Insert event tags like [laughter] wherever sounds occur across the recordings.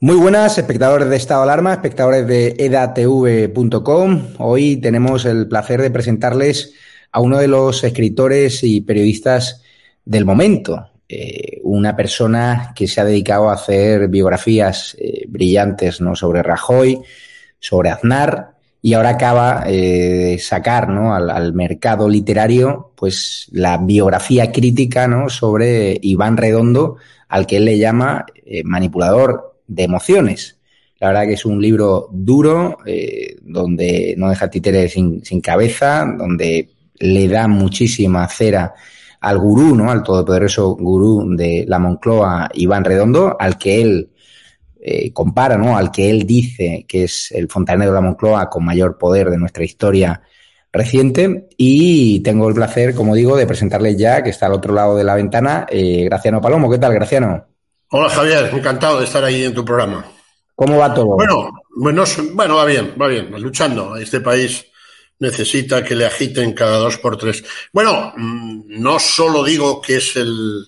Muy buenas, espectadores de Estado de Alarma, espectadores de edatv.com. Hoy tenemos el placer de presentarles a uno de los escritores y periodistas del momento, eh, una persona que se ha dedicado a hacer biografías eh, brillantes ¿no? sobre Rajoy, sobre Aznar, y ahora acaba eh, de sacar ¿no? al, al, mercado literario pues la biografía crítica ¿no? sobre Iván Redondo, al que él le llama manipulador de emociones. La verdad que es un libro duro, eh, donde no deja títeres sin, sin, cabeza, donde le da muchísima cera al gurú, ¿no? Al todopoderoso gurú de la Moncloa, Iván Redondo, al que él eh, compara, ¿no? Al que él dice que es el fontanero de la Moncloa con mayor poder de nuestra historia reciente. Y tengo el placer, como digo, de presentarles ya, que está al otro lado de la ventana, eh, Graciano Palomo. ¿Qué tal, Graciano? Hola Javier, encantado de estar ahí en tu programa. ¿Cómo va todo? Bueno, bueno, bueno va bien, va bien, luchando. Este país necesita que le agiten cada dos por tres. Bueno, mm, no solo digo que es el,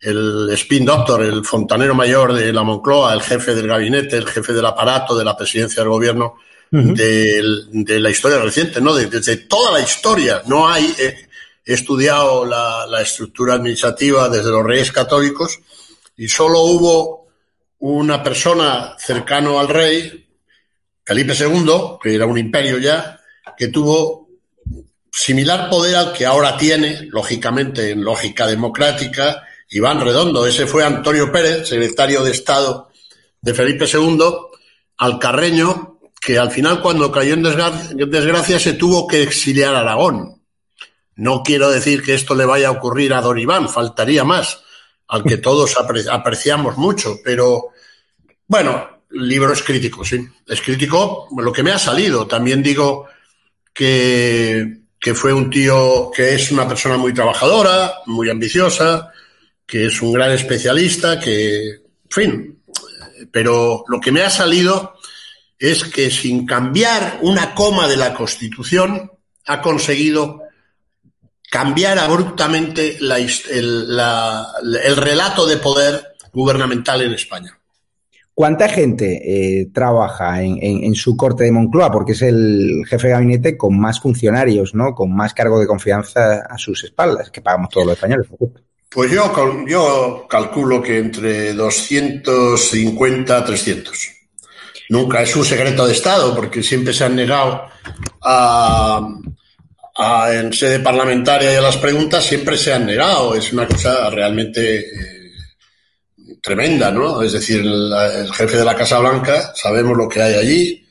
el spin doctor, el fontanero mayor de la Moncloa, el jefe del gabinete, el jefe del aparato de la presidencia del gobierno uh -huh. de, de, la historia reciente, ¿no? De, desde toda la historia. No hay, eh, he estudiado la, la estructura administrativa desde los reyes católicos y solo hubo una persona cercano al rey, Felipe II, que era un imperio ya, que tuvo similar poder al que ahora tiene, lógicamente en lógica democrática, Iván Redondo. Ese fue Antonio Pérez, secretario de Estado de Felipe II, alcarreño, que al final cuando cayó en desgracia se tuvo que exiliar a Aragón. No quiero decir que esto le vaya a ocurrir a Don Iván, faltaría más al que todos apre apreciamos mucho, pero bueno, el libro es crítico, sí. Es crítico lo que me ha salido. También digo que, que fue un tío que es una persona muy trabajadora, muy ambiciosa, que es un gran especialista, que, en fin, pero lo que me ha salido es que sin cambiar una coma de la Constitución ha conseguido cambiar abruptamente la, el, la, el, relato de poder gubernamental en España. ¿Cuánta gente eh, trabaja en, en, en, su corte de Moncloa? Porque es el jefe de gabinete con más funcionarios, ¿no? Con más cargo de confianza a sus espaldas, que pagamos todos los españoles. Pues yo, yo calculo que entre 250 a 300. Nunca es un secreto de Estado, porque siempre se han negado a, en sede parlamentaria y a las preguntas siempre se han negado. Es una cosa realmente eh, tremenda, ¿no? Es decir, el, jefe de la Casa Blanca, sabemos lo que hay allí,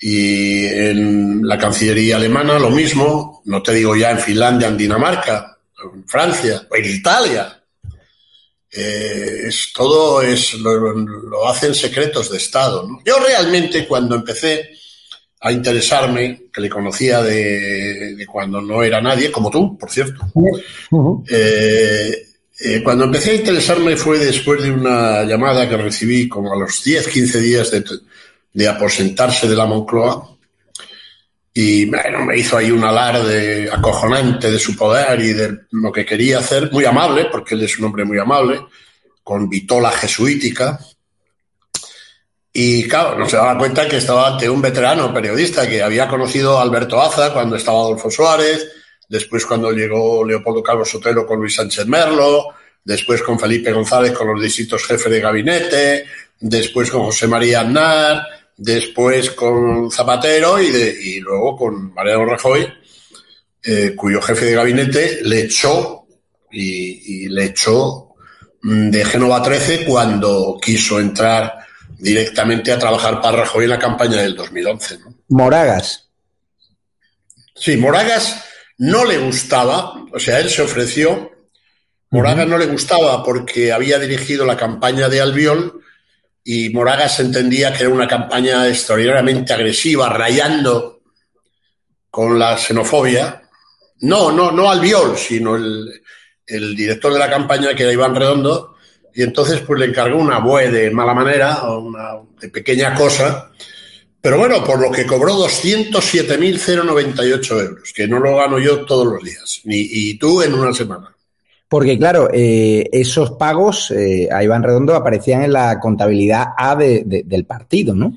y en la Cancillería alemana lo mismo, no te digo ya en Finlandia, en Dinamarca, en Francia, en Italia. Eh, es, todo es, lo, hacen secretos de Estado. Yo realmente cuando empecé a interesarme, que le conocía de, cuando no era nadie, como tú, por cierto. Eh, eh, cuando empecé a interesarme fue después de una llamada que recibí como a los 10, 15 días de, de aposentarse de la Moncloa. Y bueno, me hizo ahí un alarde acojonante de su poder y de lo que quería hacer, muy amable, porque él es un hombre muy amable, con vitola jesuítica, y claro, no se daba cuenta que estaba ante un veterano periodista que había conocido a Alberto Aza cuando estaba Adolfo Suárez, después cuando llegó Leopoldo Calvo Sotelo con Luis Sánchez Merlo, después con Felipe González con los distintos jefes de gabinete, después con José María Aznar, después con Zapatero y, de, y luego con Mariano Rajoy, eh, cuyo jefe de gabinete le echó y, y le echó mm, de Génova 13 cuando quiso entrar directamente a trabajar para Rajoy en la campaña del 2011. Moragas. Sí, Moragas no le gustaba, o sea, él se ofreció. Moragas no le gustaba porque había dirigido la campaña de Albiol y Moragas entendía que era una campaña extraordinariamente agresiva, rayando con la xenofobia. No, no, no Albiol, sino el, el director de la campaña, que era Iván Redondo, y entonces pues le encargó una bue de mala manera, o una de pequeña cosa, pero bueno, por lo que cobró 207.098 euros, que no lo gano yo todos los días, ni y tú en una semana. Porque claro, eh, esos pagos eh, a Iván Redondo aparecían en la contabilidad A del partido, ¿no?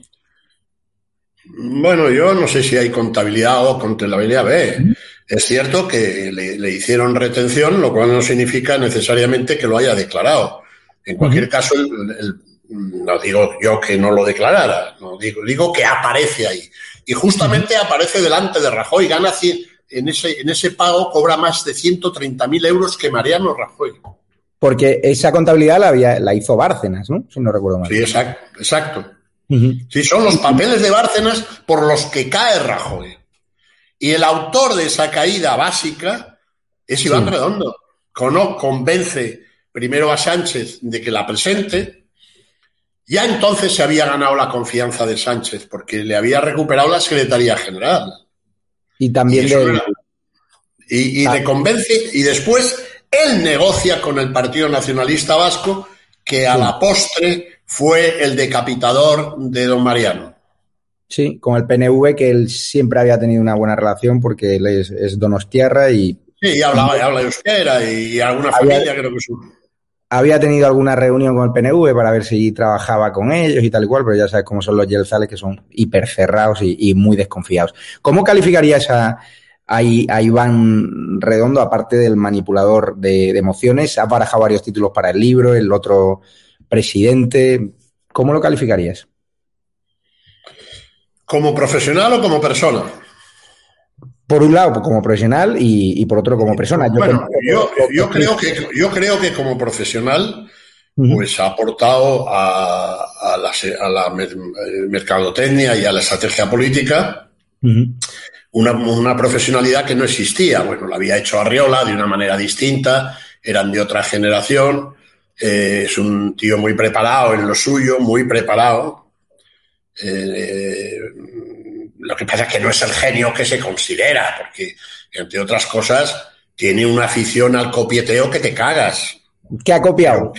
Bueno, yo no sé si hay contabilidad O contabilidad B. Es cierto que le, le, hicieron retención, lo cual no significa necesariamente que lo haya declarado. En cualquier caso, no digo yo que no lo declarara, no digo, digo que aparece ahí. Y justamente aparece delante de Rajoy, gana en ese, en ese pago cobra más de 130.000 euros que Mariano Rajoy. Porque esa contabilidad la, había, la hizo Bárcenas, ¿no? Si no recuerdo mal. Sí, exacto. exacto. Sí, son los papeles de Bárcenas por los que cae Rajoy. Y el autor de esa caída básica es Iván Redondo. Cono, convence primero a Sánchez de que la presente, ya entonces se había ganado la confianza de Sánchez porque le había recuperado la Secretaría General. Y también y de... Y, y convence, y después él negocia con el Partido Nacionalista Vasco, que a la postre fue el decapitador de don Mariano. Sí, con el PNV, que él siempre había tenido una buena relación porque él es, es donostiarra y... Sí, y hablaba, y habla euskera y alguna familia creo que es había tenido alguna reunión con el PNV para ver si trabajaba con ellos y tal y cual, pero ya sabes cómo son los Yelzales, que son hiper cerrados y, muy desconfiados. ¿Cómo calificarías a, a, Iván Redondo, aparte del manipulador de, emociones? Ha barajado varios títulos para el libro, el otro presidente. ¿Cómo lo calificarías? ¿Como profesional o como persona? Por un lado como profesional y, por otro como persona. Yo, bueno, yo, creo que, yo creo que como profesional pues ha aportado a, la, mercadotecnia y a la estrategia política una, profesionalidad que no existía. Bueno, la había hecho Arriola de una manera distinta, eran de otra generación, eh, es un tío muy preparado en lo suyo, muy preparado. Eh, lo que pasa es que no es el genio que se considera, porque, entre otras cosas, tiene una afición al copieteo que te cagas. ¿Qué ha copiado?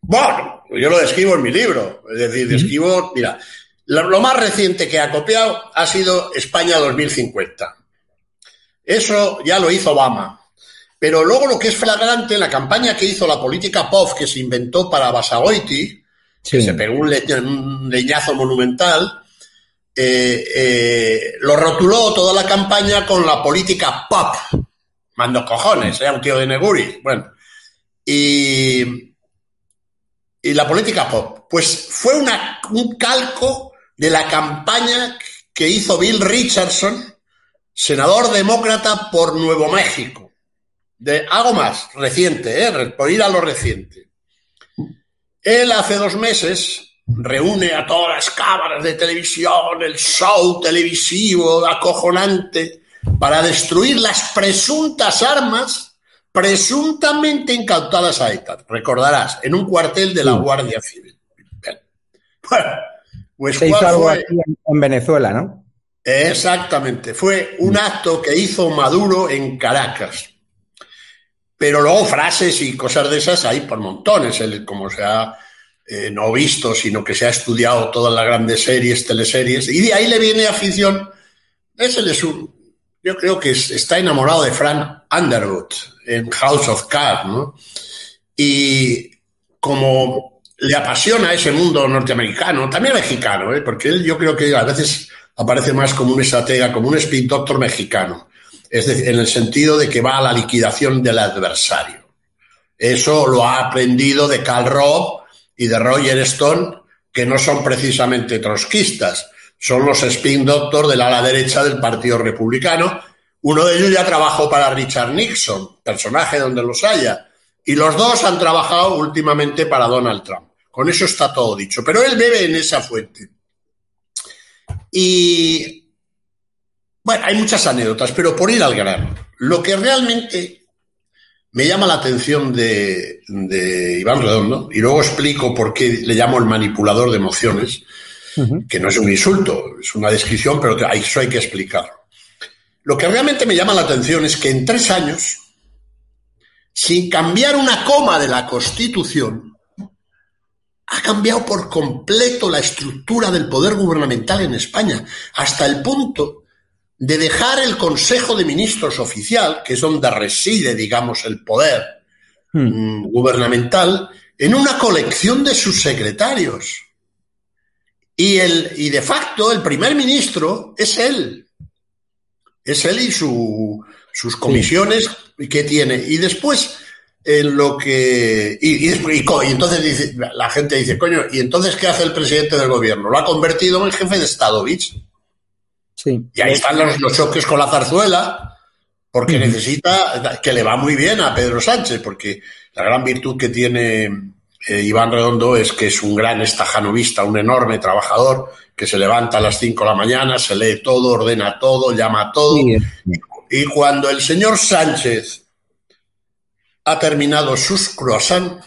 Bueno, yo lo describo en mi libro. Es decir, describo, mira, lo, más reciente que ha copiado ha sido España 2050. Eso ya lo hizo Obama. Pero luego lo que es flagrante, la campaña que hizo la política POF que se inventó para Basagoiti, que se pegó un leñazo monumental, eh, eh, lo rotuló toda la campaña con la política pop. Mando cojones, era un tío de Neguri. Bueno, y, la política pop. Pues fue un calco de la campaña que hizo Bill Richardson senador demócrata por Nuevo México. De algo más, reciente, ¿eh? por ir a lo reciente. Él hace dos meses reúne a todas las cámaras de televisión, el show televisivo acojonante, para destruir las presuntas armas presuntamente incautadas a ETA. Recordarás, en un cuartel de la Guardia Civil. Bueno, pues Se hizo algo aquí en Venezuela, ¿no? Exactamente, fue un acto que hizo Maduro en Caracas. Pero luego frases y cosas de esas hay por montones, como se ha eh, no visto, sino que se ha estudiado todas las grandes series, teleseries, y de ahí le viene afición. Ese es un, yo creo que está enamorado de Frank Underwood en House of Cards, ¿no? Y como le apasiona ese mundo norteamericano, también mexicano, ¿eh? porque él yo creo que a veces aparece más como un estratega, como un spin doctor mexicano, es decir, en el sentido de que va a la liquidación del adversario. Eso lo ha aprendido de Karl Robb y de Roger Stone, que no son precisamente trotskistas, son los spin doctor del ala derecha del Partido Republicano. Uno de ellos ya trabajó para Richard Nixon, personaje donde los haya, y los dos han trabajado últimamente para Donald Trump. Con eso está todo dicho. Pero él bebe en esa fuente. Y bueno, hay muchas anécdotas, pero por ir al grano, lo que realmente me llama la atención de, Iván Redondo, y luego explico por qué le llamo el manipulador de emociones, que no es un insulto, es una descripción, pero eso hay que explicarlo. Lo que realmente me llama la atención es que en tres años, sin cambiar una coma de la Constitución, ha cambiado por completo la estructura del poder gubernamental en España, hasta el punto de dejar el Consejo de Ministros oficial, que es donde reside, digamos, el poder hmm. mm, gubernamental, en una colección de sus secretarios. Y, el, y de facto el primer ministro es él. Es él y su, sus comisiones que tiene. Y después en lo que. Y, entonces dice, la gente dice, coño, ¿y entonces qué hace el presidente del gobierno? Lo ha convertido en jefe de Estado, ¿vich? Sí. Y ahí están los, choques con la zarzuela, porque necesita, que le va muy bien a Pedro Sánchez, porque la gran virtud que tiene eh, Iván Redondo es que es un gran estajanovista, un enorme trabajador, que se levanta a las 5 de la mañana, se lee todo, ordena todo, llama todo. y cuando el señor Sánchez ha terminado sus croissants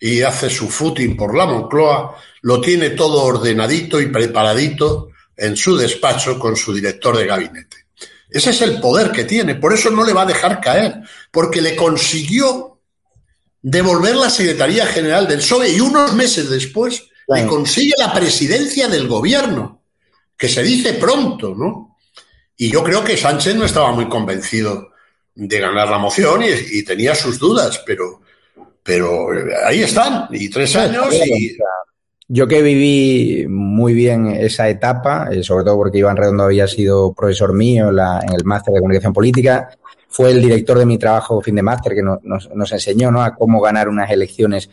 y hace su footing por la Moncloa, lo tiene todo ordenadito y preparadito en su despacho con su director de gabinete. Ese es el poder que tiene, por eso no le va a dejar caer, porque le consiguió devolver la Secretaría General del PSOE y unos meses después le consigue la presidencia del gobierno, que se dice pronto, ¿no? Y yo creo que Sánchez no estaba muy convencido de ganar la moción y, tenía sus dudas, pero, pero ahí están, y tres años y... Yo que viví muy bien esa etapa, eh, sobre todo porque Iván Redondo había sido profesor mío en, el máster de comunicación política, fue el director de mi trabajo fin de máster que nos, enseñó a cómo ganar unas elecciones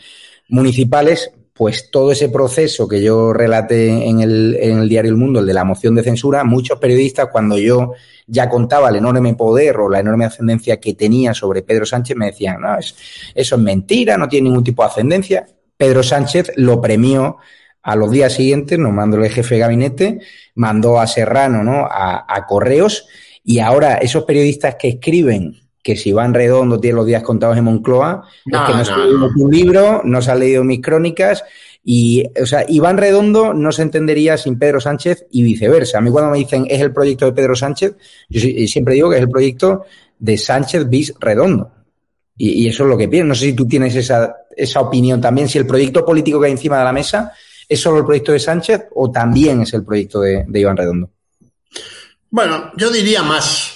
municipales, pues todo ese proceso que yo relaté en el, en el diario El Mundo, el de la moción de censura, muchos periodistas cuando yo ya contaba el enorme poder o la enorme ascendencia que tenía sobre Pedro Sánchez, me decían, no, eso es mentira, no tiene ningún tipo de ascendencia. Pedro Sánchez lo premió a los días siguientes, nos mandó el jefe de gabinete, mandó a Serrano, ¿no? A, Correos, y ahora esos periodistas que escriben que si van redondo tiene los días contados en Moncloa, es que no, se ha leído tu libro, no se ha leído mis crónicas y, o sea, Iván Redondo no se entendería sin Pedro Sánchez y viceversa. A mí cuando me dicen es el proyecto de Pedro Sánchez, yo siempre digo que es el proyecto de Sánchez bis Redondo. Y, eso es lo que pienso. No sé si tú tienes esa, esa opinión también, si el proyecto político que hay encima de la mesa es solo el proyecto de Sánchez o también es el proyecto de Iván Redondo. Bueno, yo diría más.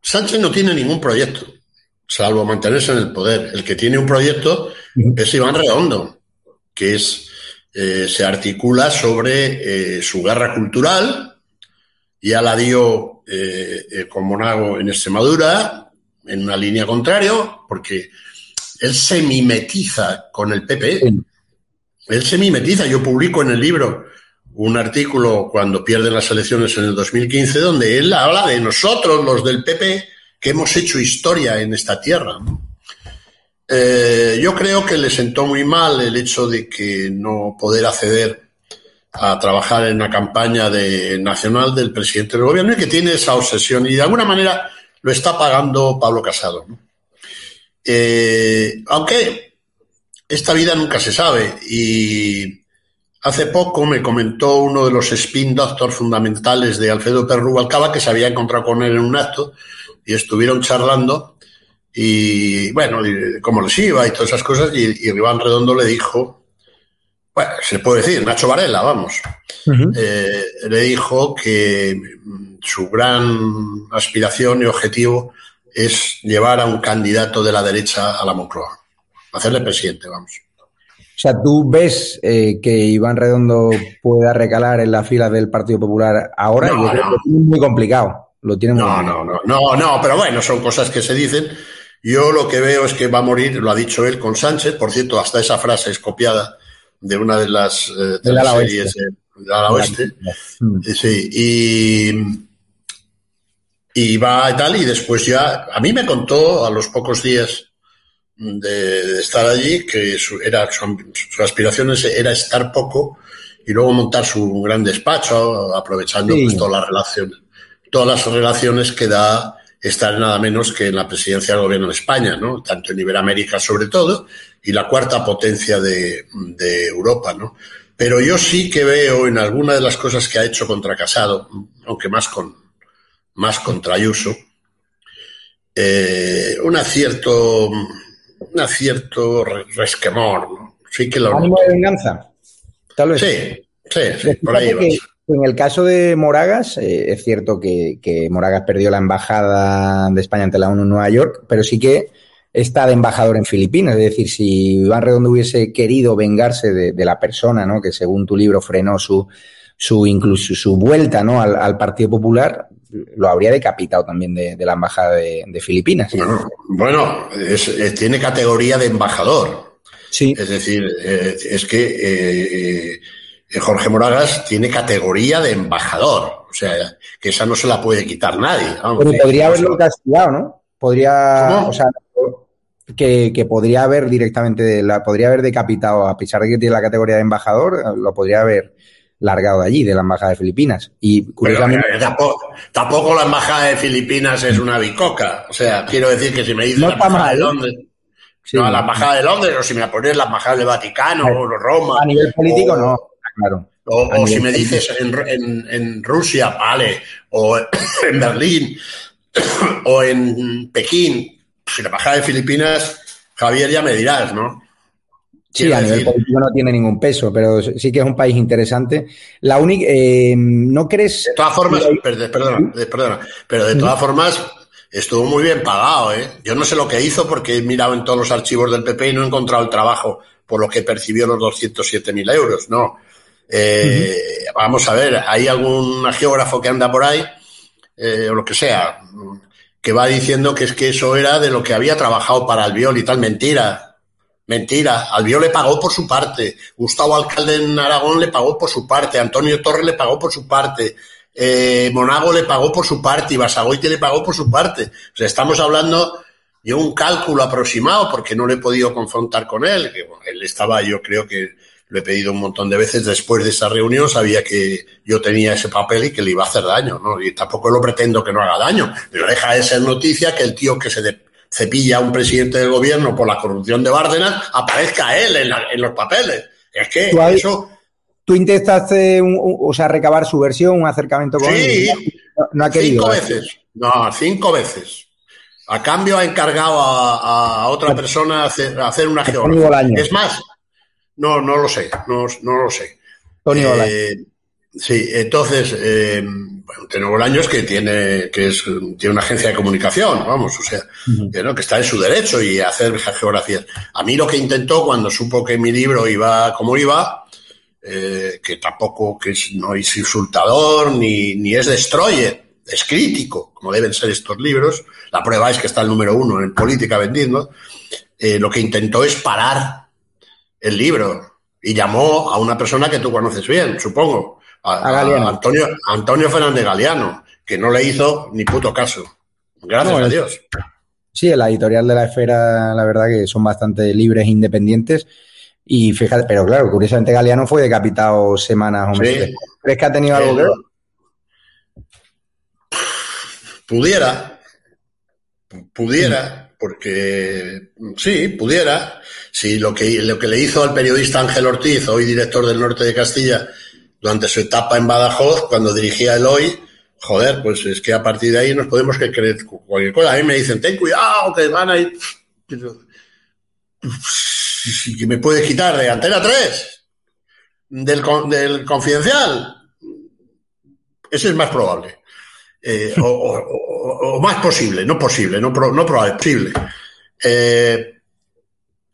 Sánchez no tiene ningún proyecto, salvo mantenerse en el poder. El que tiene un proyecto es Iván Redondo, que es eh, se articula sobre eh, su guerra cultural. Ya la dio eh, con Monago en Extremadura, en una línea contraria, porque él se mimetiza con el PP. Él se mimetiza. Yo publico en el libro un artículo cuando pierden las elecciones en el 2015 donde él habla de nosotros, los del PP, que hemos hecho historia en esta tierra. Eh, yo creo que le sentó muy mal el hecho de que no poder acceder a trabajar en la campaña de, nacional del presidente del gobierno y que tiene esa obsesión y de alguna manera lo está pagando Pablo Casado. Eh, aunque esta vida nunca se sabe y hace poco me comentó uno de los spin doctors fundamentales de Alfredo Perru Alcaba que se había encontrado con él en un acto y estuvieron charlando y bueno, cómo les iba y todas esas cosas y, y Iván Redondo le dijo bueno, se puede decir, Nacho Varela, vamos, eh, le dijo que su gran aspiración y objetivo es llevar a un candidato de la derecha a la Moncloa, hacerle presidente, vamos. O sea, ¿tú ves eh, que Iván Redondo pueda recalar en la fila del Partido Popular ahora? No, Yo tiene muy complicado. Lo tiene muy no, complicado. no, no, no, no, pero bueno, son cosas que se dicen. Yo lo que veo es que va a morir, lo ha dicho él con Sánchez, por cierto, hasta esa frase es copiada de una de las, eh, de las series de la oeste. Sí, y, y va y tal, y después ya, a mí me contó a los pocos días de, estar allí que su, era, su, su, aspiración era estar poco y luego montar su gran despacho, aprovechando sí. pues, todas las relaciones, todas las relaciones que da estar nada menos que en la presidencia del gobierno de España, ¿no? Tanto en Iberoamérica sobre todo, y la cuarta potencia de, de Europa, ¿no? Pero yo sí que veo en alguna de las cosas que ha hecho contra Casado, aunque más con más contra Ayuso, eh, un acierto, un acierto resquemor, ¿no? Sí que lo ¿Ánimo de venganza? Tal vez. Sí, sí, sí por ahí que, En el caso de Moragas, eh, es cierto que, que, Moragas perdió la embajada de España ante la ONU en Nueva York, pero sí que está de embajador en Filipinas. Es decir, si Iván Redondo hubiese querido vengarse de, de la persona, ¿no? Que según tu libro frenó su, su incluso su vuelta, ¿no? Al, al Partido Popular, lo habría decapitado también de, de la embajada de, de Filipinas. Bueno, bueno es, es, tiene categoría de embajador. Sí. Es decir, eh, es que eh, eh, Jorge Moragas tiene categoría de embajador. O sea, que esa no se la puede quitar nadie. Vamos, Pero podría haberlo castigado, ¿no? Podría, ¿Cómo? o sea, que, que, podría haber directamente, la podría haber decapitado, a pesar de que tiene la categoría de embajador, lo podría haber largado de allí, de la embajada de Filipinas. Y curiosamente. Pero, tampoco, tampoco, la embajada de Filipinas es una bicoca. O sea, quiero decir que si me dices no la embajada mal, de Londres. Sí. No, la embajada de Londres, o si me pones la embajada del Vaticano, o Roma. A nivel político, o, no, claro. O, o si me dices en, en, en, Rusia, vale, o [coughs] en Berlín, [coughs] o en Pekín, si la embajada de Filipinas, Javier, ya me dirás, ¿no? Sí, a nivel político no tiene ningún peso, pero sí que es un país interesante. La única, eh, ¿no crees? De todas formas, perdona, perdona, perdona, pero de todas formas estuvo muy bien pagado, ¿eh? Yo no sé lo que hizo porque he mirado en todos los archivos del PP y no he encontrado el trabajo por lo que percibió los 207.000 euros, no. Eh, uh -huh. Vamos a ver, hay algún geógrafo que anda por ahí, eh, o lo que sea, que va diciendo que es que eso era de lo que había trabajado para Albiol y tal, mentira. Mentira, Albiol le pagó por su parte, Gustavo Alcalde en Aragón le pagó por su parte, Antonio Torres le pagó por su parte, eh, Monago le pagó por su parte. Y Basagoite le pagó por su parte. O sea, estamos hablando de un cálculo aproximado porque no le he podido confrontar con él, que él estaba, yo creo que lo he pedido un montón de veces después de esa reunión, sabía que yo tenía ese papel y que le iba a hacer daño, ¿no? Y tampoco lo pretendo que no haga daño, pero deja de ser noticia que el tío que se cepilla a un presidente del gobierno por la corrupción de Bárdenas, aparezca él en, la, en los papeles. Es que ¿Tú hay, eso... ¿Tú intentaste, un, un, o sea, recabar su versión, un acercamiento con sí, él? No, no ha querido. Cinco veces. No, cinco veces. A cambio ha encargado a, a otra persona hacer, hacer una geografía. Es más, no, no lo sé, no, no lo sé. Tony eh, Sí, entonces, eh, bueno, Bolaños que tiene, que es, tiene una agencia de comunicación, vamos, o sea, uh -huh. que, ¿no? que está en su derecho y hacer geografías. A mí lo que intentó cuando supo que mi libro iba como iba, eh, que tampoco que es, no es insultador ni, ni es destroyer, es crítico, como deben ser estos libros. La prueba es que está el número uno en política vendiendo. Eh, lo que intentó es parar el libro y llamó a una persona que tú conoces bien, supongo, a, Antonio, Antonio Fernández Galeano, que no le hizo ni puto caso. Gracias a Dios. Sí, la editorial de la esfera, la verdad que son bastante libres e independientes. Y fíjate, pero claro, curiosamente Galeano fue decapitado semanas o meses. ¿Crees que ha tenido algo que ver? Pudiera, pudiera, porque sí, pudiera. Si lo que, lo que le hizo al periodista Ángel Ortiz, hoy director del Norte de Castilla, durante su etapa en Badajoz, cuando dirigía el hoy, joder, pues es que a partir de ahí nos podemos que creer cualquier cosa. A mí me dicen, ten cuidado, que van a ir. Si me puede quitar de Antena 3, del, del confidencial, ese es más probable. Eh, o, más posible, no posible, no, no probable, posible. Eh,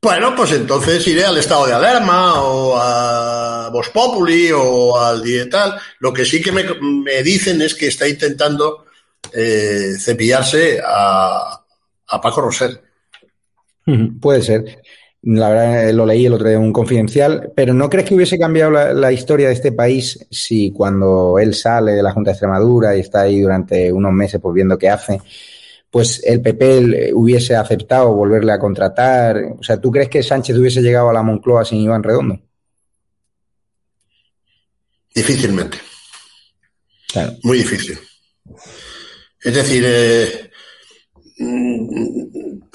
bueno, pues entonces iré al estado de alarma o a Vos Populi o al Dietal. Lo que sí que me, dicen es que está intentando eh, cepillarse a, a Paco Roser. Puede ser. La verdad, lo leí el otro día en un confidencial, pero ¿no crees que hubiese cambiado la, historia de este país si cuando él sale de la Junta de Extremadura y está ahí durante unos meses pues viendo qué hace, pues el PP hubiese aceptado volverle a contratar? O sea, ¿tú crees que Sánchez hubiese llegado a la Moncloa sin Iván Redondo? Difícilmente. Muy difícil. Es decir, eh,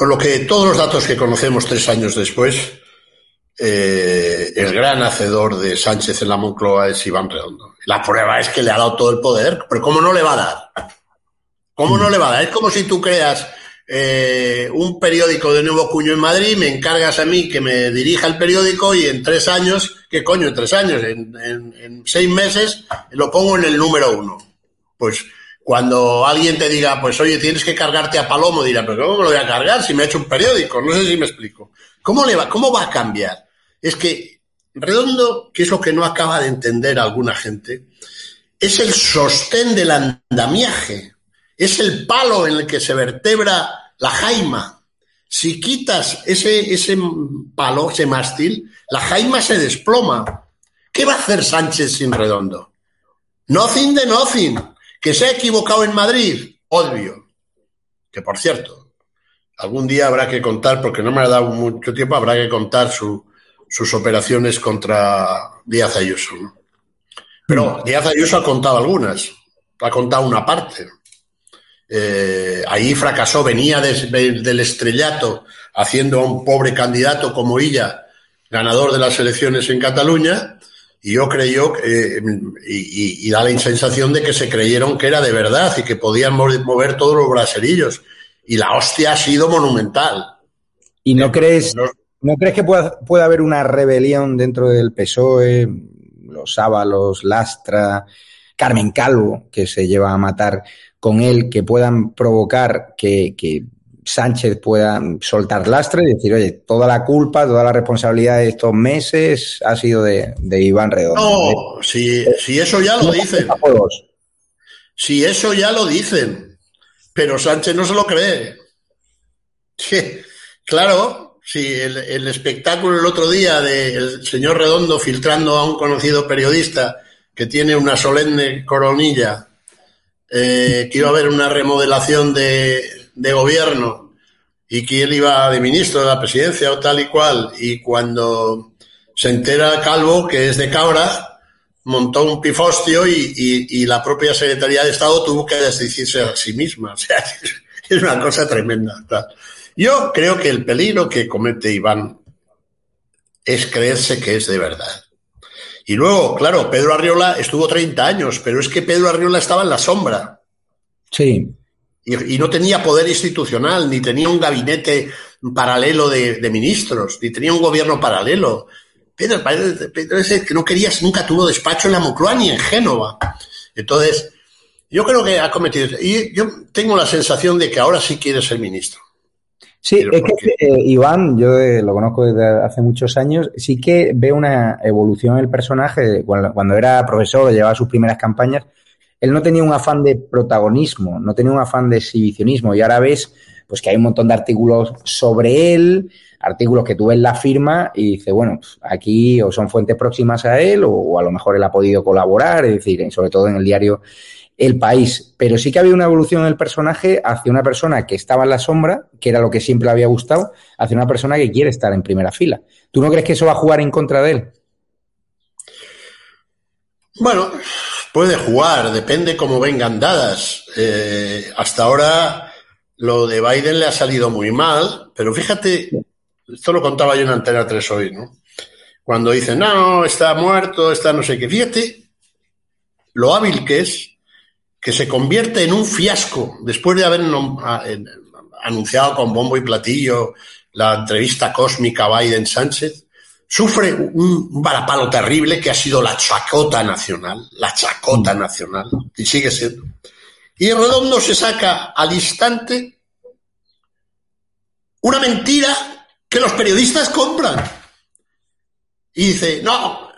por lo que todos los datos que conocemos tres años después, eh, el gran hacedor de Sánchez en la Moncloa es Iván Redondo. La prueba es que le ha dado todo el poder, pero ¿cómo no le va a dar? ¿Cómo no le va a dar? Es como si tú creas eh, un periódico de nuevo cuño en Madrid, me encargas a mí que me dirija el periódico y en tres años, ¿qué coño? En tres años, en, en seis meses, lo pongo en el número uno. Pues cuando alguien te diga, pues oye, tienes que cargarte a Palomo, dirá, pero ¿cómo me lo voy a cargar si me ha hecho un periódico? No sé si me explico. ¿Cómo, le va, ¿Cómo va a cambiar? Es que Redondo, que es lo que no acaba de entender alguna gente, es el sostén del andamiaje, es el palo en el que se vertebra la jaima. Si quitas ese, ese palo, ese mástil, la jaima se desploma. ¿Qué va a hacer Sánchez sin Redondo? Nothing de nothing. ¿Que se ha equivocado en Madrid? Obvio. Que por cierto, algún día habrá que contar, porque no me ha dado mucho tiempo, habrá que contar sus operaciones contra Díaz Ayuso. Pero mm. Díaz Ayuso ha contado algunas, ha contado una parte. Eh, ahí fracasó, venía del estrellato haciendo a un pobre candidato como ella, ganador de las elecciones en Cataluña, y yo creyó, eh, y, da la sensación de que se creyeron que era de verdad y que podían mover todos los braserillos. Y la hostia ha sido monumental. ¿Y no crees, no, crees que pueda, pueda, haber una rebelión dentro del PSOE? Los Ábalos, Lastra, Carmen Calvo, que se lleva a matar con él, que puedan provocar que, que Sánchez pueda soltar lastre y decir, oye, toda la culpa, toda la responsabilidad de estos meses ha sido de, Iván Redondo. No, si, si eso ya lo dicen. Si eso ya lo dicen. Pero Sánchez no se lo cree. claro, si el, espectáculo el otro día del señor Redondo filtrando a un conocido periodista que tiene una solemne coronilla, eh, que iba a haber una remodelación de, de gobierno y que él iba de ministro de la presidencia o tal y cual, y cuando se entera Calvo, que es de Cabra, montó un pifostio y, la propia Secretaría de Estado tuvo que desdecirse a sí misma. [laughs] O sea, es una cosa tremenda. Yo creo que el peligro que comete Iván es creerse que es de verdad. Y luego, claro, Pedro Arriola estuvo 30 años, pero es que Pedro Arriola estaba en la sombra. Sí y, no tenía poder institucional, ni tenía un gabinete paralelo de, ministros, ni tenía un gobierno paralelo. Pedro, Pedro es que no querías, nunca tuvo despacho en la Moncloa ni en Génova. Entonces, yo creo que ha cometido. Y yo tengo la sensación de que ahora sí quiere ser ministro. Sí, es que eh, Iván, yo eh, lo conozco desde hace muchos años, sí que veo una evolución en el personaje. Cuando, cuando era profesor, llevaba sus primeras campañas, él no tenía un afán de protagonismo, no tenía un afán de exhibicionismo y ahora ves pues que hay un montón de artículos sobre él, artículos que tú ves la firma y dices, bueno, pues aquí o son fuentes próximas a él o, a lo mejor él ha podido colaborar, es decir, sobre todo en el diario El País. Pero sí que había una evolución en el personaje hacia una persona que estaba en la sombra, que era lo que siempre le había gustado, hacia una persona que quiere estar en primera fila. ¿Tú no crees que eso va a jugar en contra de él? Bueno, puede jugar, depende cómo vengan dadas. Eh, hasta ahora lo de Biden le ha salido muy mal, pero fíjate, esto lo contaba yo en Antena 3 hoy, ¿no? Cuando dicen, no, está muerto, está no sé qué. Fíjate lo hábil que es que se convierte en un fiasco después de haber anunciado con bombo y platillo la entrevista cósmica Biden-Sánchez. Sufre un varapalo terrible que ha sido la chacota nacional, la chacota nacional, y sigue siendo. Y Redondo se saca al instante una mentira que los periodistas compran. Y dice, no,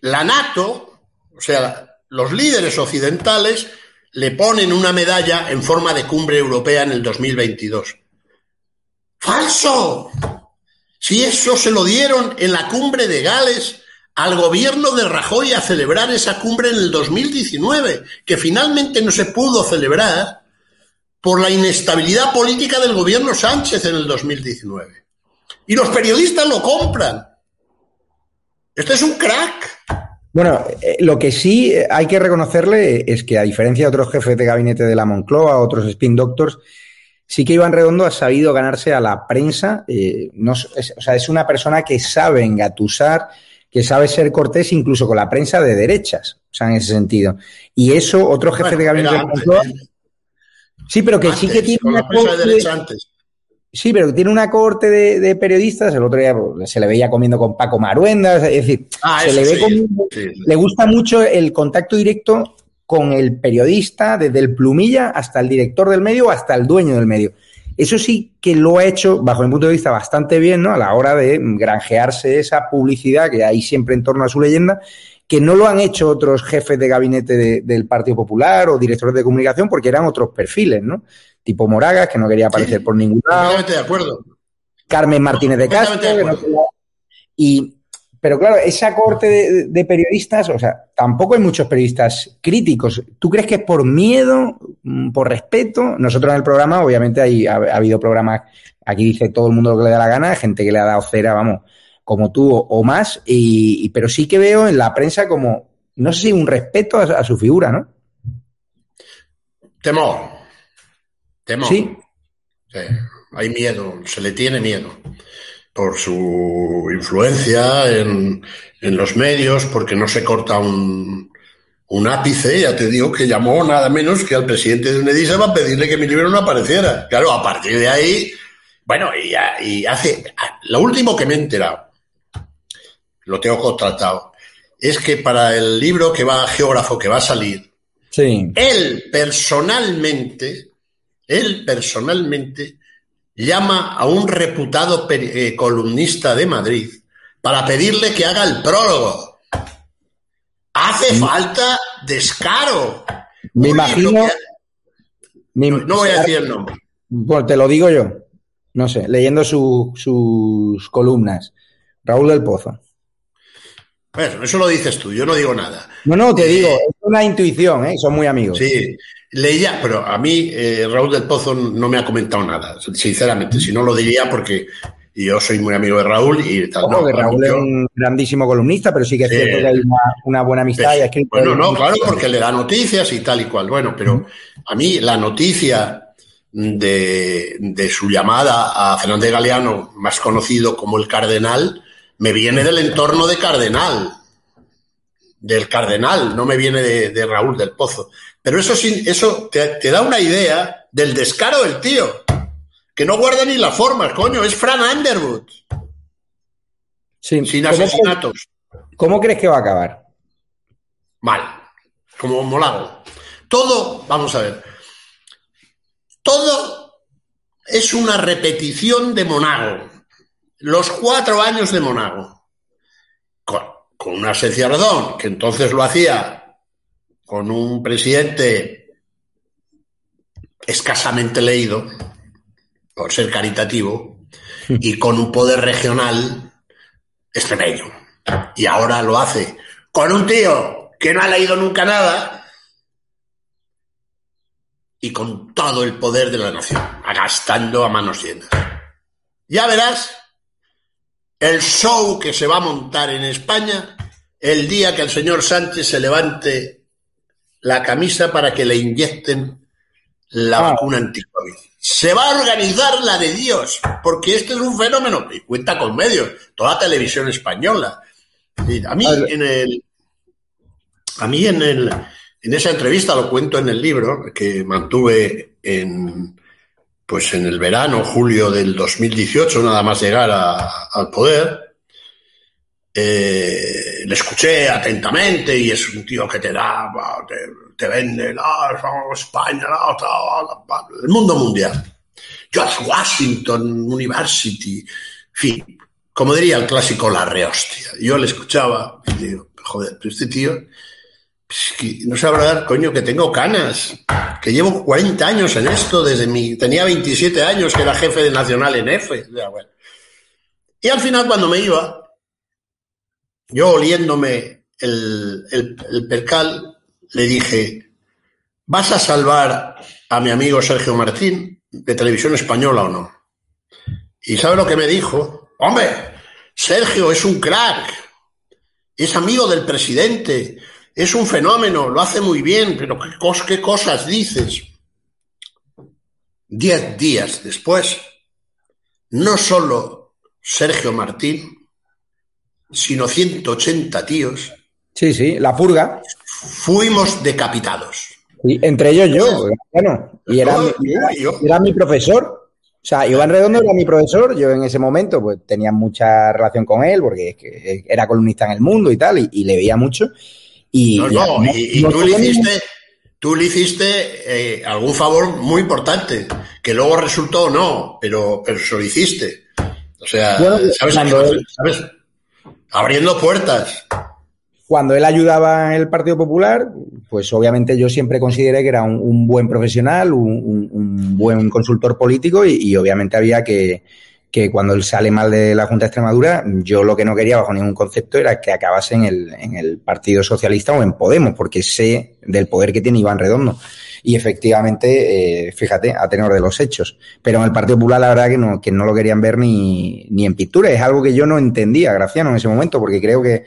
la NATO, o sea, los líderes occidentales le ponen una medalla en forma de cumbre europea en el 2022. ¡Falso! Si eso se lo dieron en la cumbre de Gales al gobierno de Rajoy a celebrar esa cumbre en el 2019, que finalmente no se pudo celebrar por la inestabilidad política del gobierno Sánchez en el 2019. Y los periodistas lo compran. Este es un crack. Bueno, eh, lo que sí hay que reconocerle es que, a diferencia de otros jefes de gabinete de la Moncloa, otros spin doctors, sí que Iván Redondo ha sabido ganarse a la prensa. Eh, no, es, o sea, es una persona que sabe engatusar, que sabe ser cortés incluso con la prensa de derechas, o sea, en ese sentido. Y eso, otros jefes de gabinete de Moncloa Sí, pero que sí que tiene una corte. Sí, pero tiene una corte de, periodistas. El otro día pues, se le veía comiendo con Paco Maruendas. Es decir, ah, se le ve Le gusta mucho el contacto directo con el periodista, desde el plumilla hasta el director del medio, hasta el dueño del medio. Eso sí que lo ha hecho, bajo mi punto de vista, bastante bien, ¿no? A la hora de granjearse esa publicidad que hay siempre en torno a su leyenda que no lo han hecho otros jefes de gabinete del Partido Popular o directores de comunicación porque eran otros perfiles, ¿no? Tipo Moragas, que no quería aparecer por ningún lado. de acuerdo. Carmen Martínez de Castro. y, pero claro, esa corte de, periodistas, o sea, tampoco hay muchos periodistas críticos. ¿Tú crees que es por miedo, mm, por respeto? Nosotros en el programa, obviamente, hay, ha, ha habido programas, aquí dice todo el mundo lo que le da la gana, gente que le ha dado cera, vamos, como tú o, más, y, pero sí que veo en la prensa como, no sé si un respeto a, su figura, ¿no? Temor. Temor. Sí. Hay miedo, se le tiene miedo por su influencia en, en los medios, porque no se corta un, un ápice, ya te digo, que llamó nada menos que al presidente de UNEDISA para pedirle que mi libro no apareciera. Claro, a partir de ahí, bueno, y, y hace, lo último que me he enterado, lo tengo contratado, es que para el libro que va, geógrafo, que va a salir, él personalmente, él personalmente llama a un reputado eh, columnista de Madrid para pedirle que haga el prólogo. Hace mm. falta descaro. Me imagino. no, voy a decir el nombre. Pues te lo digo yo. No sé, leyendo sus columnas. Raúl del Pozo. Bueno, eso lo dices tú, yo no digo nada. No, no, te digo, es una intuición, ¿eh? son muy amigos. Sí, leía, pero a mí eh, Raúl del Pozo no me ha comentado nada, sinceramente, si no lo diría porque yo soy muy amigo de Raúl y tal. no, Raúl es un grandísimo columnista, pero sí que es cierto que hay una, buena amistad. y bueno, no, claro, porque le da noticias y tal y cual. Bueno, pero a mí la noticia de, de su llamada a Fernández Galeano, más conocido como el Cardenal, me viene del entorno de Cardenal, del Cardenal, no me viene de, Raúl del Pozo. Pero eso, eso te, da una idea del descaro del tío, que no guarda ni la forma, coño, es Fran Underwood. sin asesinatos. ¿Cómo crees que va a acabar? Mal, como Molago. Todo, vamos a ver, todo es una repetición de Monago los cuatro años de Monago, con, una sencilla razón, que entonces lo hacía con un presidente escasamente leído, por ser caritativo, y con un poder regional extremeño. Y ahora lo hace con un tío que no ha leído nunca nada y con todo el poder de la nación, agastando a manos llenas. Ya verás el show que se va a montar en España el día que el señor Sánchez se levante la camisa para que le inyecten la ah. vacuna anti-COVID. Se va a organizar la de Dios, porque este es un fenómeno y cuenta con medios, toda televisión española. A mí en el, a mí en el, en esa entrevista lo cuento en el libro que mantuve en, pues en el verano, julio del 2018, nada más llegar al poder, eh, le escuché atentamente y es un tío que te da, te, vende, España, el mundo mundial. George Washington University, en fin, como diría el clásico, la rehostia. Yo le escuchaba y digo, joder, este tío no sabe hablar, coño, que tengo canas, que llevo 40 años en esto, desde mi, tenía 27 años que era jefe de Nacional en F. Y al final cuando me iba, yo oliéndome el, percal, le dije, ¿vas a salvar a mi amigo Sergio Martín de Televisión Española o no? Y ¿sabe lo que me dijo? Hombre, Sergio es un crack, es amigo del presidente, es un fenómeno, lo hace muy bien, pero ¿qué, qué cosas dices? Diez días después, no solo Sergio Martín, sino 180 tíos. Sí, sí, la purga. Fuimos decapitados. Y entre ellos yo, bueno, y era, era mi profesor. O sea, Iván Redondo era mi profesor, yo en ese momento pues tenía mucha relación con él porque era columnista en el mundo y tal, y le veía mucho. Y, no, no, y, tú, le hiciste, tú le hiciste eh, algún favor muy importante, que luego resultó no, pero, pero se lo hiciste. O sea, ¿sabes, ¿sabes? Abriendo puertas. Cuando él ayudaba en el Partido Popular, pues obviamente yo siempre consideré que era un, buen profesional, un, buen consultor político y obviamente había que, que cuando él sale mal de la Junta de Extremadura, yo lo que no quería bajo ningún concepto era que acabase en el, en el Partido Socialista o en Podemos, porque sé del poder que tiene Iván Redondo. Y efectivamente, eh, fíjate, a tenor de los hechos. Pero en el Partido Popular la verdad que no, que no lo querían ver ni, ni en pintura. Es algo que yo no entendía, Graciano, en ese momento, porque creo que,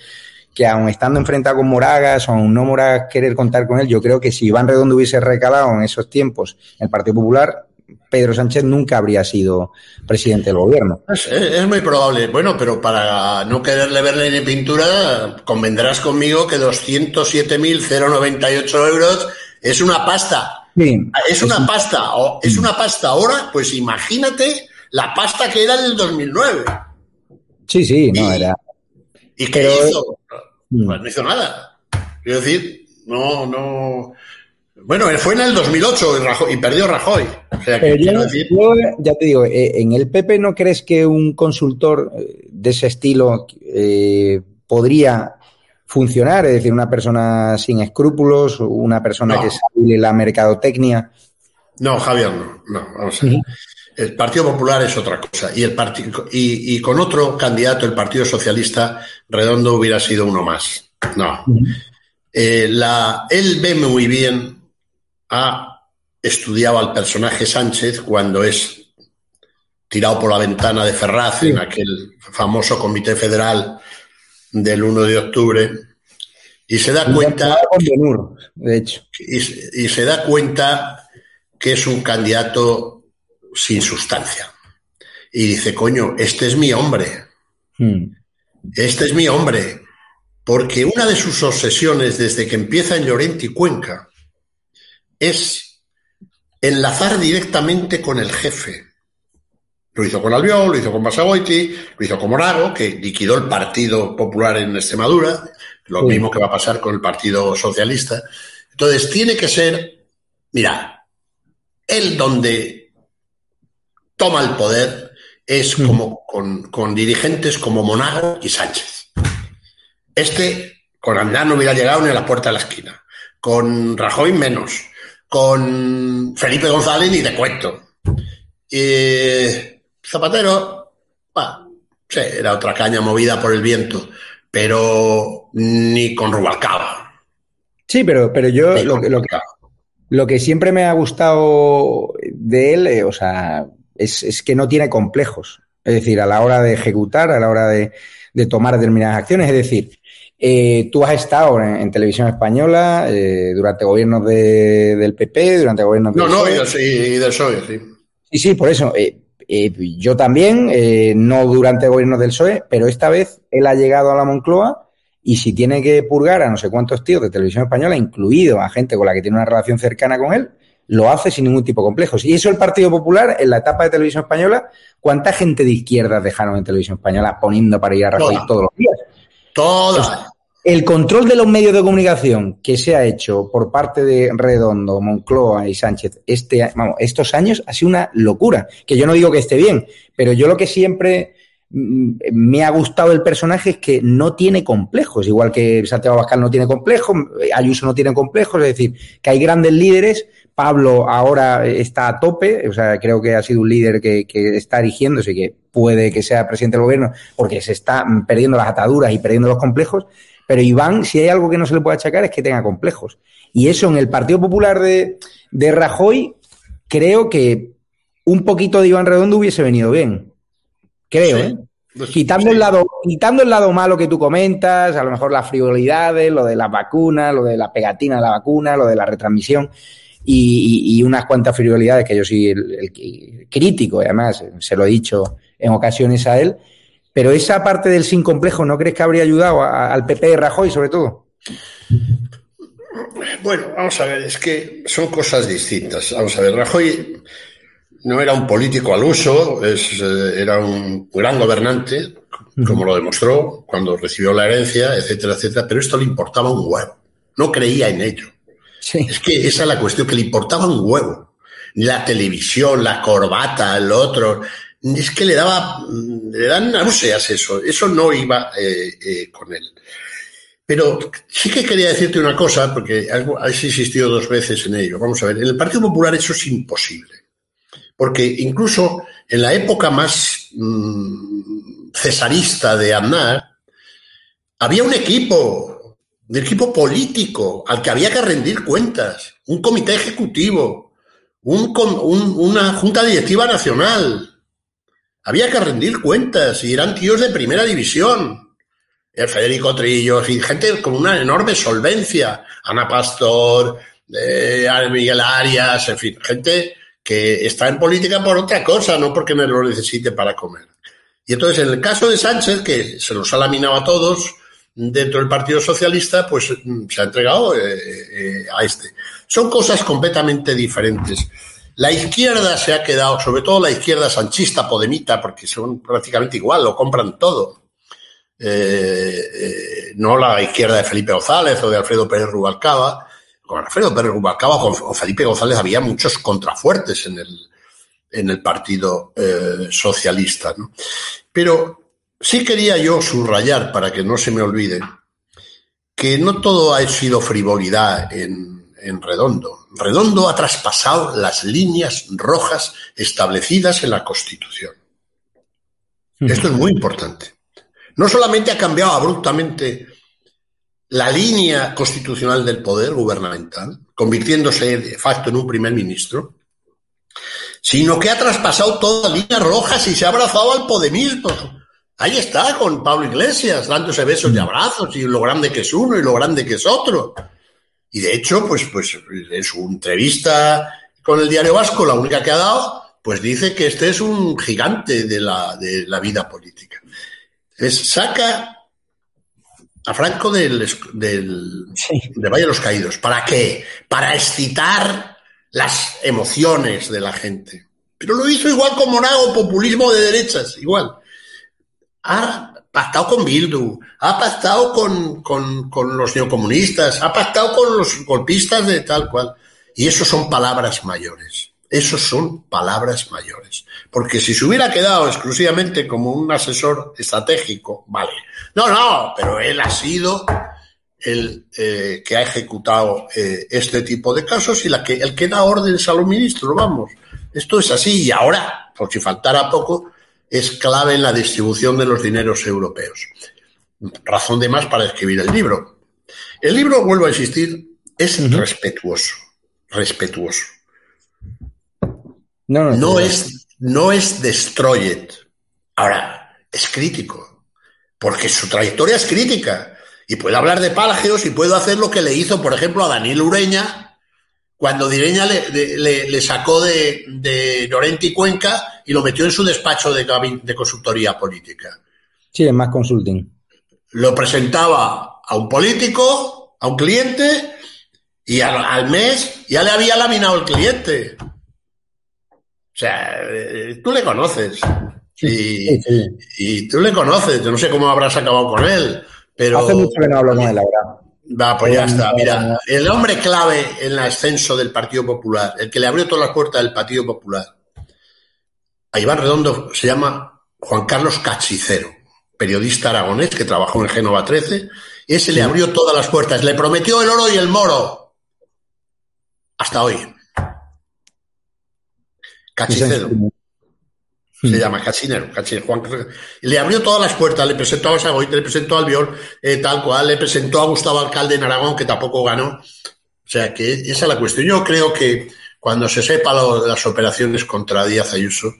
que aun estando enfrentado con Moragas, o aun no Moragas querer contar con él, yo creo que si Iván Redondo hubiese recalado en esos tiempos el Partido Popular, Pedro Sánchez nunca habría sido presidente del gobierno. Es, muy probable. Bueno, pero para no quererle verle ni pintura, convendrás conmigo que 207.098 euros es una pasta. es una pasta. es una pasta ahora, pues imagínate la pasta que era del 2009. Sí, sí, no era. ¿Y qué hizo? Mm. Pues no hizo nada. Quiero decir, no, no. Bueno, fue en el 2008 y, perdió Rajoy. ya te digo, eh, ¿en el PP no crees que un consultor eh, de ese estilo eh, podría funcionar? Es decir, una persona sin escrúpulos, una persona que sabe la mercadotecnia. No, Javier, no. no vamos a ver. El Partido Popular es otra cosa. Y, el y, con otro candidato, el Partido Socialista, Redondo hubiera sido uno más. No. la, él ve muy bien ha estudiado al personaje Sánchez cuando es tirado por la ventana de Ferraz en aquel famoso comité federal del 1 de octubre y se da cuenta de hecho y, se da cuenta que es un candidato sin sustancia y dice coño este es mi hombre hmm. este es mi hombre porque una de sus obsesiones desde que empieza en Llorente y Cuenca es enlazar directamente con el jefe. Lo hizo con Albiol, lo hizo con Basagoiti, lo hizo con Morago, que liquidó el Partido Popular en Extremadura, lo mismo que va a pasar con el Partido Socialista. Entonces, tiene que ser, mira, él donde toma el poder es mm. como con, con, dirigentes como Monago y Sánchez. Este, con Andán no hubiera llegado ni a la puerta de la esquina. Con Rajoy menos Con Felipe González ni te cuento. Zapatero, sí, era otra caña movida por el viento, pero ni con Rubalcaba. Sí, pero, pero yo lo, lo, que, lo que siempre me ha gustado de él, eh, o sea, es, es, que no tiene complejos. Es decir, a la hora de ejecutar, a la hora de, de tomar determinadas acciones, es decir, eh, tú has estado en, en televisión española eh, durante gobiernos de, del PP, durante gobiernos del No, no, y, y del PSOE, sí. Sí, sí, por eso. Eh, eh, yo también, eh, no durante gobiernos del PSOE, pero esta vez él ha llegado a la Moncloa y si tiene que purgar a no sé cuántos tíos de televisión española, incluido a gente con la que tiene una relación cercana con él, lo hace sin ningún tipo de complejos. Y eso el Partido Popular, en la etapa de televisión española, ¿cuánta gente de izquierda dejaron en televisión española poniendo para ir a Rajoy todos los días? Todas. El control de los medios de comunicación que se ha hecho por parte de Redondo, Moncloa y Sánchez este, vamos, estos años ha sido una locura. Que yo no digo que esté bien, pero yo lo que siempre mm, me ha gustado del personaje es que no tiene complejos, igual que Santiago Abascal no tiene complejos, Ayuso no tiene complejos, es decir, que hay grandes líderes. Pablo ahora está a tope, o sea, creo que ha sido un líder que, que está erigiéndose y que puede que sea presidente del gobierno porque se está perdiendo las ataduras y perdiendo los complejos. Pero Iván, si hay algo que no se le puede achacar, es que tenga complejos. Y eso en el Partido Popular de, de Rajoy, creo que un poquito de Iván Redondo hubiese venido bien. Creo, sí. ¿eh? Pues, quitando, sí. el lado, quitando el lado malo que tú comentas, a lo mejor las frivolidades, lo de las vacunas, lo de la pegatina de la vacuna, lo de la retransmisión y, y, y unas cuantas frivolidades que yo soy el, el, crítico, además se lo he dicho en ocasiones a él, pero esa parte del sin complejo, ¿no crees que habría ayudado a, al PP de Rajoy, sobre todo? Bueno, vamos a ver, es que son cosas distintas. Vamos a ver, Rajoy no era un político al uso, es, eh, era un gran gobernante, como lo demostró cuando recibió la herencia, etcétera, etcétera, pero esto le importaba un huevo. No creía en ello. Sí. Es que esa es la cuestión, que le importaba un huevo. La televisión, la corbata, el otro, es que le daba, le dan náuseas eso, eso no iba eh, eh, con él. Pero sí que quería decirte una cosa, porque has insistido dos veces en ello. Vamos a ver, en el Partido Popular eso es imposible. Porque incluso en la época más mmm, cesarista de Aznar, había un equipo, un equipo político al que había que rendir cuentas, un comité ejecutivo, un, un, una junta directiva nacional, había que rendir cuentas y eran tíos de primera división. El Federico Trillos y gente con una enorme solvencia. Ana Pastor, eh, Miguel Arias, en fin, gente que está en política por otra cosa, no porque me lo necesite para comer. Y entonces, en el caso de Sánchez, que se los ha laminado a todos dentro del Partido Socialista, pues mm, se ha entregado eh, eh, a este. Son cosas completamente diferentes. La izquierda se ha quedado, sobre todo la izquierda sanchista, podemita, porque son prácticamente igual, lo compran todo. Eh, eh, no la izquierda de Felipe González o de Alfredo Pérez Rubalcaba. Con Alfredo Pérez Rubalcaba o Felipe González había muchos contrafuertes en el, en el Partido eh, Socialista. ¿no? Pero sí quería yo subrayar, para que no se me olvide, que no todo ha sido frivolidad en, en Redondo. Redondo ha traspasado las líneas rojas establecidas en la Constitución. Esto es muy importante. No solamente ha cambiado abruptamente la línea constitucional del poder gubernamental, convirtiéndose de facto en un primer ministro, sino que ha traspasado todas las líneas rojas y se ha abrazado al podemismo. Ahí está con Pablo Iglesias, dándose besos y abrazos, y lo grande que es uno y lo grande que es otro. Y de hecho, pues, pues en su entrevista con el Diario Vasco, la única que ha dado, pues dice que este es un gigante de la, de la vida política. Es, saca a Franco del, del sí. de Valle de los Caídos. ¿Para qué? Para excitar las emociones de la gente. Pero lo hizo igual como Monago, populismo de derechas, igual. Ha pactado con Bildu, ha pactado con, con, con, los neocomunistas, ha pactado con los golpistas de tal cual. Y eso son palabras mayores. Esos son palabras mayores. Porque si se hubiera quedado exclusivamente como un asesor estratégico, vale. No, no, pero él ha sido el eh, que ha ejecutado eh, este tipo de casos y la que, el que da órdenes a los ministros, vamos. Esto es así y ahora, por si faltara poco, es clave en la distribución de los dineros europeos. Razón de más para escribir el libro. El libro, vuelvo a insistir, es respetuoso, respetuoso. No, no, no es, no es destroyed. Ahora, es crítico, porque su trayectoria es crítica. Y puedo hablar de Palagios y puedo hacer lo que le hizo, por ejemplo, a Daniel Ureña, cuando Direña le, sacó de, de, Cuenca y lo metió en su despacho de, de consultoría política. Sí, es más consulting. Lo presentaba a un político, a un cliente, y al, mes ya le había laminado el cliente. O sea, eh, tú le conoces. y, y, tú le conoces. Yo no sé cómo habrás acabado con él. Pero, Hace mucho que no hablo con él ahora. Va, pues ya está. Mira, el hombre clave en el ascenso del Partido Popular, el que le abrió todas las puertas del Partido Popular, a Iván Redondo se llama Juan Carlos Cachicero, periodista aragonés que trabajó en Génova 13. Ese le abrió todas las puertas, le prometió el oro y el moro hasta hoy. Cachicero. Se llama Cachinero, Juan, le abrió todas las puertas, le presentó a Sagoy, le presentó al Viol, eh, tal cual, le presentó a Gustavo Alcalde en Aragón, que tampoco ganó. O sea que esa es la cuestión. Yo creo que cuando se sepa las operaciones contra Díaz Ayuso,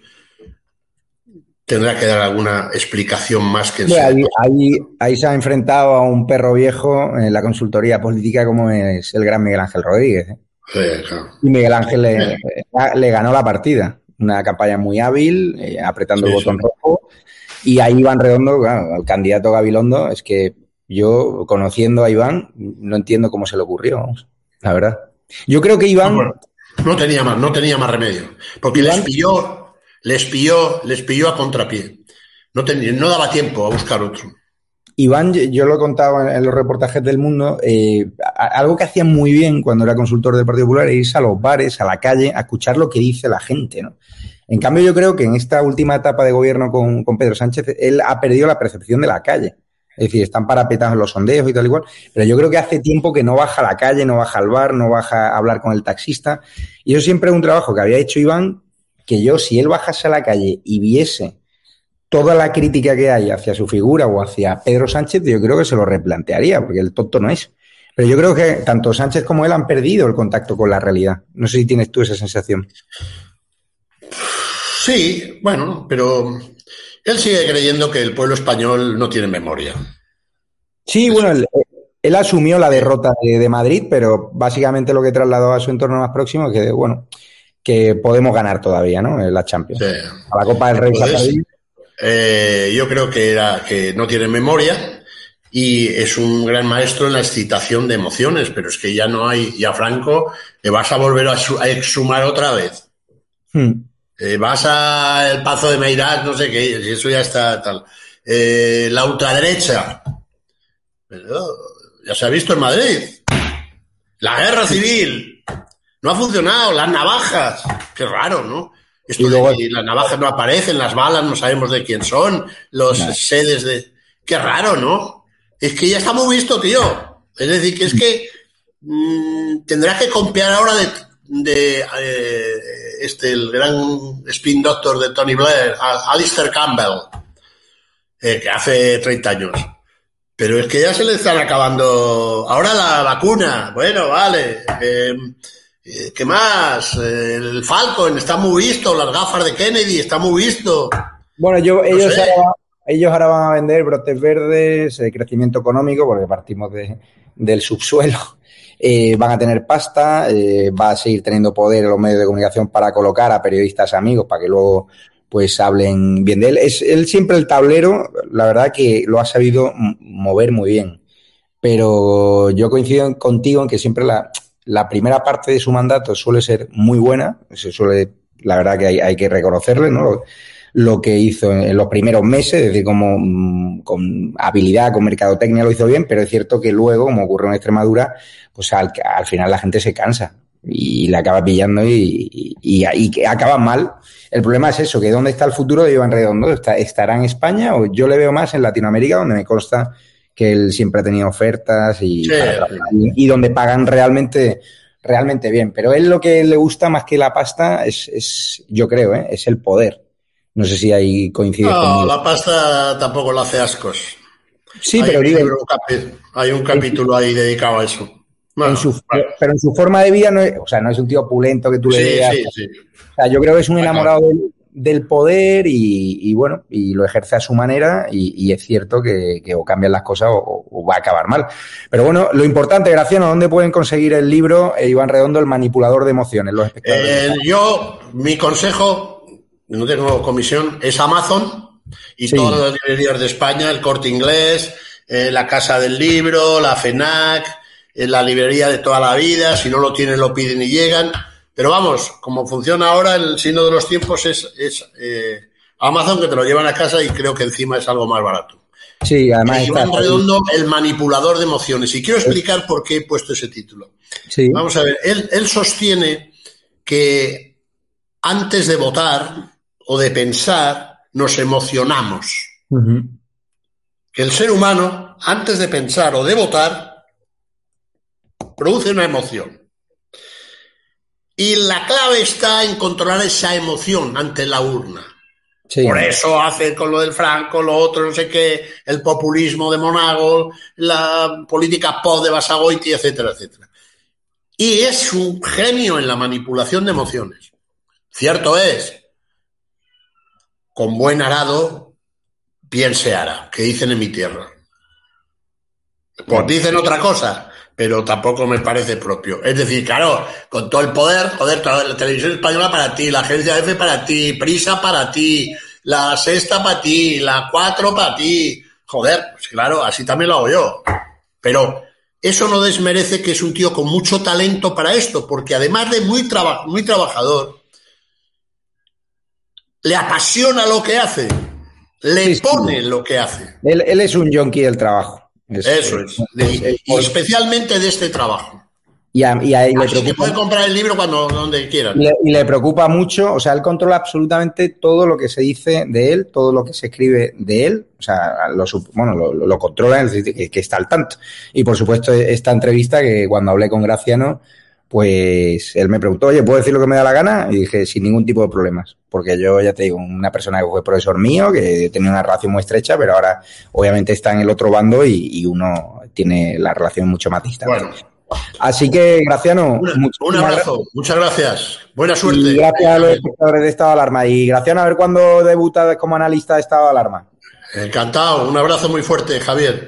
tendrá que dar alguna explicación más que... ahí, ahí, ahí, se ha enfrentado a un perro viejo en la consultoría política como es el gran Miguel Ángel Rodríguez. ¿eh? Y Miguel Ángel le, ganó la partida. Una campaña muy hábil, eh, apretando el botón rojo. Y ahí Iván Redondo, el candidato Gabilondo, es que yo, conociendo a Iván, no entiendo cómo se le ocurrió, la verdad. Yo creo que Iván. No, tenía más, no tenía más remedio. Porque les pilló, les pilló, les a contrapié. No, tenía, no daba tiempo a buscar otro. Iván, yo lo he contado en los reportajes del mundo, eh, algo que hacía muy bien cuando era consultor del Partido Popular es irse a los bares, a la calle, a escuchar lo que dice la gente, ¿no? En cambio, yo creo que en esta última etapa de gobierno con, Pedro Sánchez, él ha perdido la percepción de la calle. Es decir, están parapetados en los sondeos y tal igual, pero yo creo que hace tiempo que no baja a la calle, no baja al bar, no baja a hablar con el taxista. Y eso siempre es un trabajo que había hecho Iván, que yo, si él bajase a la calle y viese toda la crítica que hay hacia su figura o hacia Pedro Sánchez, yo creo que se lo replantearía, porque el tonto no es. Pero yo creo que tanto Sánchez como él han perdido el contacto con la realidad. No sé si tienes tú esa sensación. Sí, bueno, pero él sigue creyendo que el pueblo español no tiene memoria. Sí, bueno, él, asumió la derrota de, Madrid, pero básicamente lo que trasladó a su entorno más próximo es que, bueno, que podemos ganar todavía, ¿no? En la Champions. A la Copa del Rey eh, yo creo que, era, que no tiene memoria y es un gran maestro en la excitación de emociones, pero es que ya no hay, ya Franco, le vas a volver a, exhumar otra vez. Hmm. Eh, vas al Pazo de Meirás, no sé qué, eso ya está tal. Eh, la ultraderecha, ya se ha visto en Madrid. La guerra civil, no ha funcionado, las navajas, qué raro, ¿no? Esto y las navajas no aparecen, las balas no sabemos de quién son, los sedes de... Qué raro, ¿no? Es que ya está muy visto, tío. Es decir, que es que mmm, tendrás que copiar ahora de, de eh, este, el gran spin doctor de Tony Blair, Alistair Campbell, eh, que hace 30 años. Pero es que ya se le están acabando. Ahora la vacuna, bueno, vale. Eh, ¿Qué más? El Falcon está muy visto, las gafas de Kennedy está muy visto. Bueno, yo, ellos, ahora, ellos ahora van a vender brotes verdes, eh, crecimiento económico, porque partimos de, del subsuelo. [laughs] Eh, van a tener pasta, va a seguir teniendo poder en los medios de comunicación para colocar a periodistas amigos para que luego pues hablen bien de él. Es él siempre el tablero, la verdad que lo ha sabido mover muy bien. Pero yo coincido contigo en que siempre la, la primera parte de su mandato suele ser muy buena, se suele, la verdad que hay, que reconocerle, ¿no? Lo, que hizo en, los primeros meses, es decir, como mm, con habilidad, con mercadotecnia lo hizo bien, pero es cierto que luego, como ocurrió en Extremadura, pues al, final la gente se cansa y le acaba pillando y, y, acaba mal. El problema es eso, que ¿dónde está el futuro de Iván Redondo? ¿Estará en España o yo le veo más en Latinoamérica, donde me consta que él siempre ha tenido ofertas y, y, donde pagan realmente realmente bien. Pero él lo que le gusta más que la pasta es, es yo creo, ¿eh? es el poder. No sé si ahí coincide. No, la pasta tampoco le hace ascos. Sí, pero digo, hay un capítulo ahí dedicado a eso. Pero en su forma de vida no es, o sea, no es un tío opulento que tú le digas. Sí, sí. O sea, yo creo que es un enamorado del, poder y, bueno, y lo ejerce a su manera y, es cierto que, o cambian las cosas o, va a acabar mal. Pero bueno, lo importante, Graciano, ¿dónde pueden conseguir el libro eh, Iván Redondo, el manipulador de emociones? Los eh, yo, mi consejo, no tengo comisión, es Amazon y todas las librerías de España, el Corte Inglés, eh, la Casa del Libro, la FENAC, la librería de toda la vida, si no lo tienen lo piden y llegan. Pero vamos, como funciona ahora, el signo de los tiempos es, es eh, Amazon que te lo llevan a casa y creo que encima es algo más barato. Sí, además. Iván Redondo, el manipulador de emociones. Y quiero explicar por qué he puesto ese título. Sí. Vamos a ver, él, él sostiene que antes de votar o de pensar, nos emocionamos. Que el ser humano, antes de pensar o de votar, produce una emoción. Y la clave está en controlar esa emoción ante la urna. Por eso hace con lo del Franco, lo otro, no sé qué, el populismo de Monago, la política pop de Basagoiti, etcétera, etcétera. Y es un genio en la manipulación de emociones. Cierto es con buen arado, bien se hará, que dicen en mi tierra. Pues dicen otra cosa, pero tampoco me parece propio. Es decir, claro, con todo el poder, joder, toda la televisión española para ti, la agencia F para ti, Prisa para ti, la sexta para ti, la cuatro para ti. Joder, pues claro, así también lo hago yo. Pero eso no desmerece que es un tío con mucho talento para esto, porque además de muy, muy trabajador, le apasiona lo que hace, le pone lo que hace. Él, es un yonki del trabajo. Eso es. y especialmente de este trabajo. Y, a, y le preocupa, puede comprar el libro cuando donde quiera. Y le, preocupa mucho, o sea, él controla absolutamente todo lo que se dice de él, todo lo que se escribe de él, o sea, lo, bueno, lo, controla, que, que está al tanto. Y por supuesto, esta entrevista que cuando hablé con Graciano, pues él me preguntó, oye, ¿puedo decir lo que me da la gana? Y dije, sin ningún tipo de problemas, porque yo ya te digo, una persona que fue profesor mío, que tenía una relación muy estrecha, pero ahora obviamente está en el otro bando y, uno tiene la relación mucho más distante. Bueno. Así que, Graciano, un abrazo, muchas gracias, buena suerte. gracias a los espectadores de Estado de Alarma. Y Graciano, a ver cuándo debuta como analista de Estado de Alarma. Encantado, un abrazo muy fuerte, Javier.